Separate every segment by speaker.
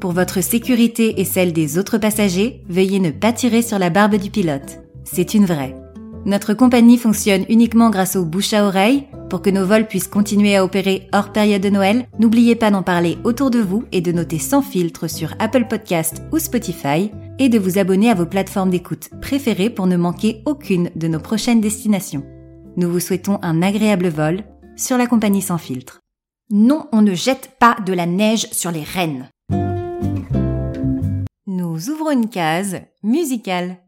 Speaker 1: Pour votre sécurité et celle des autres passagers, veuillez ne pas tirer sur la barbe du pilote. C'est une vraie. Notre compagnie fonctionne uniquement grâce aux bouche à oreille, pour que nos vols puissent continuer à opérer hors période de Noël, n'oubliez pas d'en parler autour de vous et de noter sans filtre sur Apple Podcast ou Spotify et de vous abonner à vos plateformes d'écoute préférées pour ne manquer aucune de nos prochaines destinations. Nous vous souhaitons un agréable vol sur la compagnie sans filtre. Non, on ne jette pas de la neige sur les rennes. Nous ouvrons une case musicale.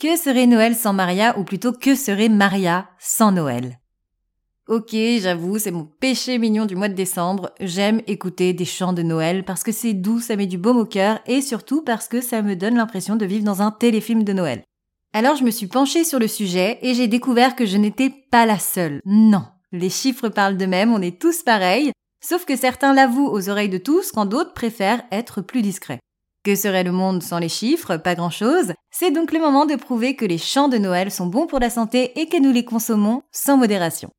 Speaker 1: Que serait Noël sans Maria ou plutôt que serait Maria sans Noël? Ok, j'avoue, c'est mon péché mignon du mois de décembre. J'aime écouter des chants de Noël parce que c'est doux, ça met du baume au cœur et surtout parce que ça me donne l'impression de vivre dans un téléfilm de Noël. Alors je me suis penchée sur le sujet et j'ai découvert que je n'étais pas la seule. Non, les chiffres parlent d'eux-mêmes, on est tous pareils, sauf que certains l'avouent aux oreilles de tous quand d'autres préfèrent être plus discrets. Que serait le monde sans les chiffres? Pas grand-chose. C'est donc le moment de prouver que les chants de Noël sont bons pour la santé et que nous les consommons sans modération.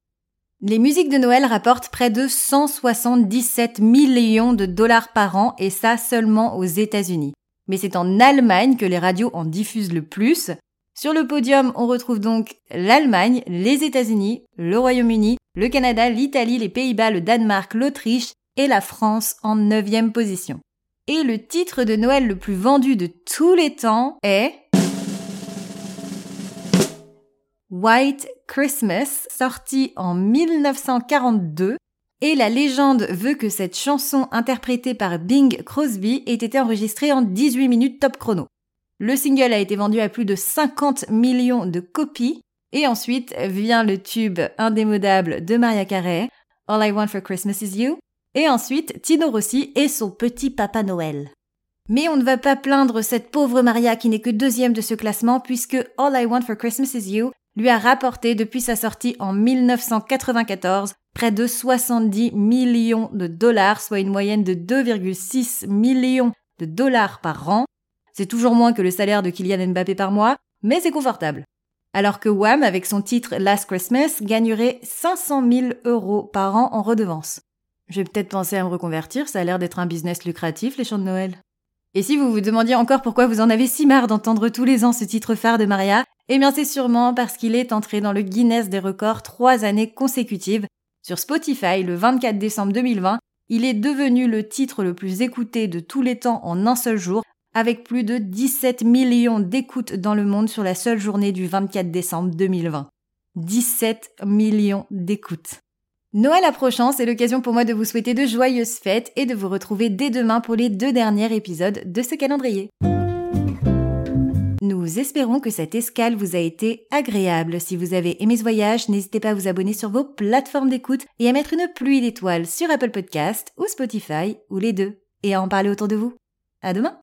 Speaker 1: Les musiques de Noël rapportent près de 177 millions de dollars par an et ça seulement aux États-Unis. Mais c'est en Allemagne que les radios en diffusent le plus. Sur le podium, on retrouve donc l'Allemagne, les États-Unis, le Royaume-Uni, le Canada, l'Italie, les Pays-Bas, le Danemark, l'Autriche et la France en neuvième position. Et le titre de Noël le plus vendu de tous les temps est White Christmas, sorti en 1942, et la légende veut que cette chanson interprétée par Bing Crosby ait été enregistrée en 18 minutes top chrono. Le single a été vendu à plus de 50 millions de copies, et ensuite vient le tube indémodable de Maria Carey, All I Want for Christmas Is You, et ensuite Tino Rossi et son petit Papa Noël. Mais on ne va pas plaindre cette pauvre Maria qui n'est que deuxième de ce classement puisque All I Want for Christmas Is You lui a rapporté depuis sa sortie en 1994 près de 70 millions de dollars, soit une moyenne de 2,6 millions de dollars par an. C'est toujours moins que le salaire de Kylian Mbappé par mois, mais c'est confortable. Alors que Wham, avec son titre Last Christmas, gagnerait 500 000 euros par an en redevance. J'ai peut-être pensé à me reconvertir, ça a l'air d'être un business lucratif, les chants de Noël. Et si vous vous demandiez encore pourquoi vous en avez si marre d'entendre tous les ans ce titre phare de Maria, eh bien c'est sûrement parce qu'il est entré dans le Guinness des records trois années consécutives. Sur Spotify, le 24 décembre 2020, il est devenu le titre le plus écouté de tous les temps en un seul jour, avec plus de 17 millions d'écoutes dans le monde sur la seule journée du 24 décembre 2020. 17 millions d'écoutes. Noël approchant, c'est l'occasion pour moi de vous souhaiter de joyeuses fêtes et de vous retrouver dès demain pour les deux derniers épisodes de ce calendrier. Nous espérons que cette escale vous a été agréable. Si vous avez aimé ce voyage, n'hésitez pas à vous abonner sur vos plateformes d'écoute et à mettre une pluie d'étoiles sur Apple Podcast ou Spotify ou les deux et à en parler autour de vous. À demain!